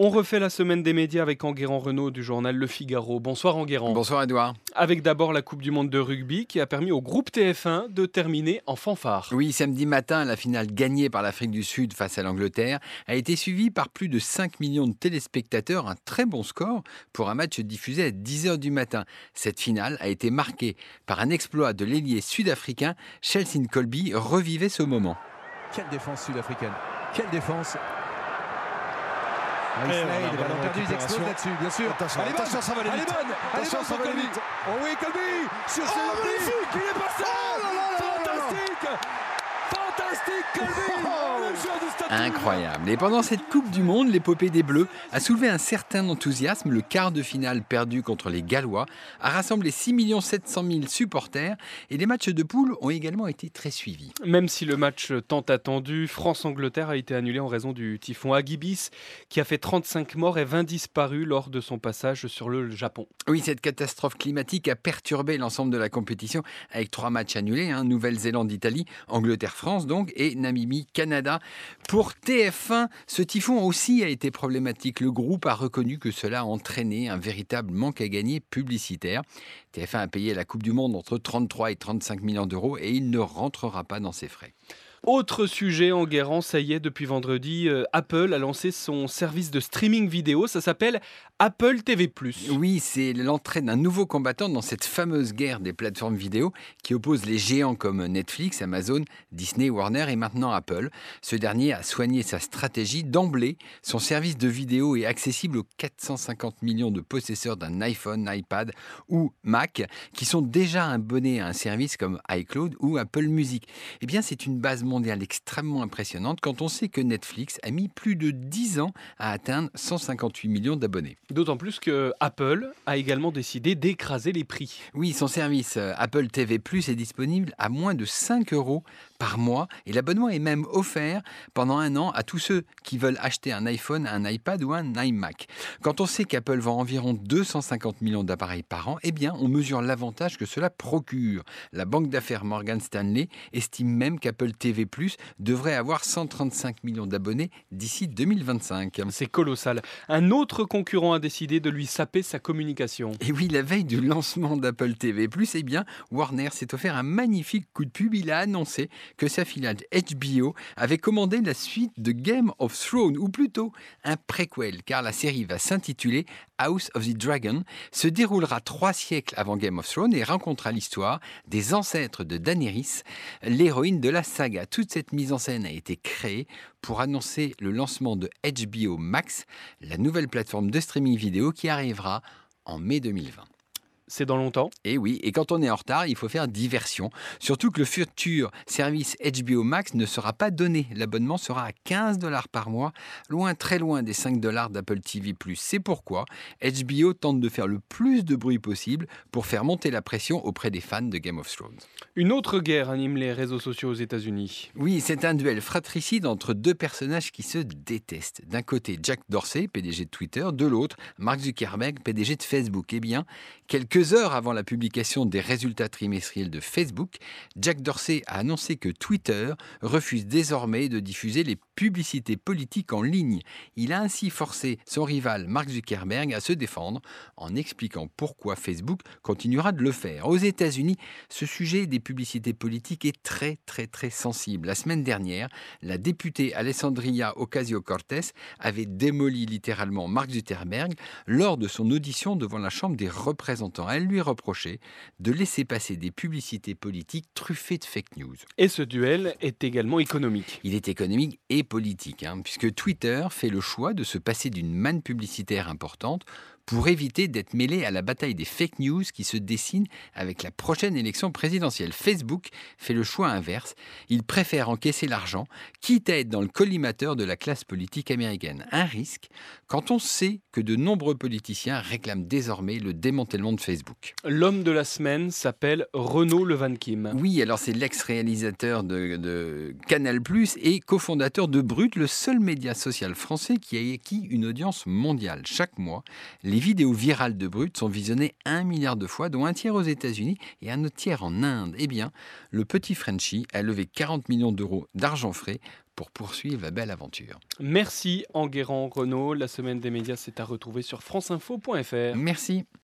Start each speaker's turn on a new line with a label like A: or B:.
A: On refait la semaine des médias avec Enguerrand Renault du journal Le Figaro. Bonsoir Enguerrand.
B: Bonsoir Edouard.
A: Avec d'abord la Coupe du Monde de rugby qui a permis au groupe TF1 de terminer en fanfare.
B: Oui, samedi matin, la finale gagnée par l'Afrique du Sud face à l'Angleterre a été suivie par plus de 5 millions de téléspectateurs, un très bon score pour un match diffusé à 10h du matin. Cette finale a été marquée par un exploit de l'ailier sud-africain. Chelsea Colby revivait ce moment.
C: Quelle défense sud-africaine Quelle défense
D: Slade, perdu, ils explosent là-dessus, bien sûr.
C: Attention,
D: bonne,
C: attention, ça va aller
D: elle est
C: vite.
D: bonne, elle est pour Colby. Oh oui, Colby sur
C: Oh,
D: ce
C: magnifique,
D: il est passé
C: Oh là là.
B: Incroyable. Et pendant cette Coupe du Monde, l'épopée des Bleus a soulevé un certain enthousiasme. Le quart de finale perdu contre les Gallois a rassemblé 6 700 000 supporters et les matchs de poule ont également été très suivis.
A: Même si le match tant attendu, France-Angleterre a été annulé en raison du typhon Agibis qui a fait 35 morts et 20 disparus lors de son passage sur le Japon.
B: Oui, cette catastrophe climatique a perturbé l'ensemble de la compétition avec trois matchs annulés hein, Nouvelle-Zélande-Italie, Angleterre-France donc et Namibie-Canada. Pour TF1, ce typhon aussi a été problématique. Le groupe a reconnu que cela a entraîné un véritable manque à gagner publicitaire. TF1 a payé la Coupe du Monde entre 33 et 35 millions d'euros et il ne rentrera pas dans ses frais.
A: Autre sujet en guérant, ça y est, depuis vendredi, euh, Apple a lancé son service de streaming vidéo. Ça s'appelle Apple TV.
B: Oui, c'est l'entrée d'un nouveau combattant dans cette fameuse guerre des plateformes vidéo qui oppose les géants comme Netflix, Amazon, Disney, Warner et maintenant Apple. Ce dernier a soigné sa stratégie d'emblée. Son service de vidéo est accessible aux 450 millions de possesseurs d'un iPhone, iPad ou Mac qui sont déjà abonnés à un service comme iCloud ou Apple Music. Eh bien, c'est une base mondiale extrêmement impressionnante quand on sait que Netflix a mis plus de 10 ans à atteindre 158 millions d'abonnés.
A: D'autant plus que Apple a également décidé d'écraser les prix.
B: Oui, son service euh, Apple TV Plus est disponible à moins de 5 euros par mois et l'abonnement est même offert pendant un an à tous ceux qui veulent acheter un iPhone, un iPad ou un iMac. Quand on sait qu'Apple vend environ 250 millions d'appareils par an, eh bien, on mesure l'avantage que cela procure. La banque d'affaires Morgan Stanley estime même qu'Apple TV Plus devrait avoir 135 millions d'abonnés d'ici 2025.
A: C'est colossal. Un autre concurrent a décidé de lui saper sa communication.
B: Et oui, la veille du lancement d'Apple TV+, eh bien, Warner s'est offert un magnifique coup de pub. Il a annoncé que sa filiale HBO avait commandé la suite de Game of Thrones, ou plutôt un préquel, car la série va s'intituler House of the Dragon, se déroulera trois siècles avant Game of Thrones et racontera l'histoire des ancêtres de Daenerys, l'héroïne de la saga. Toute cette mise en scène a été créée pour annoncer le lancement de HBO Max, la nouvelle plateforme de streaming vidéo qui arrivera en mai 2020.
A: C'est dans longtemps.
B: Et oui, et quand on est en retard, il faut faire diversion. Surtout que le futur service HBO Max ne sera pas donné. L'abonnement sera à 15 dollars par mois, loin, très loin des 5 dollars d'Apple TV. C'est pourquoi HBO tente de faire le plus de bruit possible pour faire monter la pression auprès des fans de Game of Thrones.
A: Une autre guerre anime les réseaux sociaux aux États-Unis.
B: Oui, c'est un duel fratricide entre deux personnages qui se détestent. D'un côté, Jack Dorsey, PDG de Twitter, de l'autre, Mark Zuckerberg, PDG de Facebook. Eh bien, quelques heures avant la publication des résultats trimestriels de Facebook, Jack Dorsey a annoncé que Twitter refuse désormais de diffuser les publicités politiques en ligne. Il a ainsi forcé son rival Mark Zuckerberg à se défendre en expliquant pourquoi Facebook continuera de le faire. Aux États-Unis, ce sujet des publicités politiques est très très très sensible. La semaine dernière, la députée Alessandria Ocasio-Cortez avait démoli littéralement Mark Zuckerberg lors de son audition devant la Chambre des représentants. Elle lui reproché de laisser passer des publicités politiques truffées de fake news.
A: Et ce duel est également économique.
B: Il est économique et politique, hein, puisque Twitter fait le choix de se passer d'une manne publicitaire importante pour éviter d'être mêlé à la bataille des fake news qui se dessine avec la prochaine élection présidentielle. Facebook fait le choix inverse. Il préfère encaisser l'argent, quitte à être dans le collimateur de la classe politique américaine. Un risque quand on sait que de nombreux politiciens réclament désormais le démantèlement de Facebook.
A: L'homme de la semaine s'appelle Renaud Levan Kim.
B: Oui, alors c'est l'ex-réalisateur de, de Canal+, et cofondateur de Brut, le seul média social français qui a acquis une audience mondiale. Chaque mois, les Les vidéos virales de Brut sont visionnées un milliard de fois, dont un tiers aux États-Unis et un autre tiers en Inde. Eh bien, le petit Frenchie a levé 40 millions d'euros d'argent frais pour poursuivre la belle aventure.
A: Merci Enguerrand Renault. La semaine des médias, c'est à retrouver sur franceinfo.fr.
B: Merci.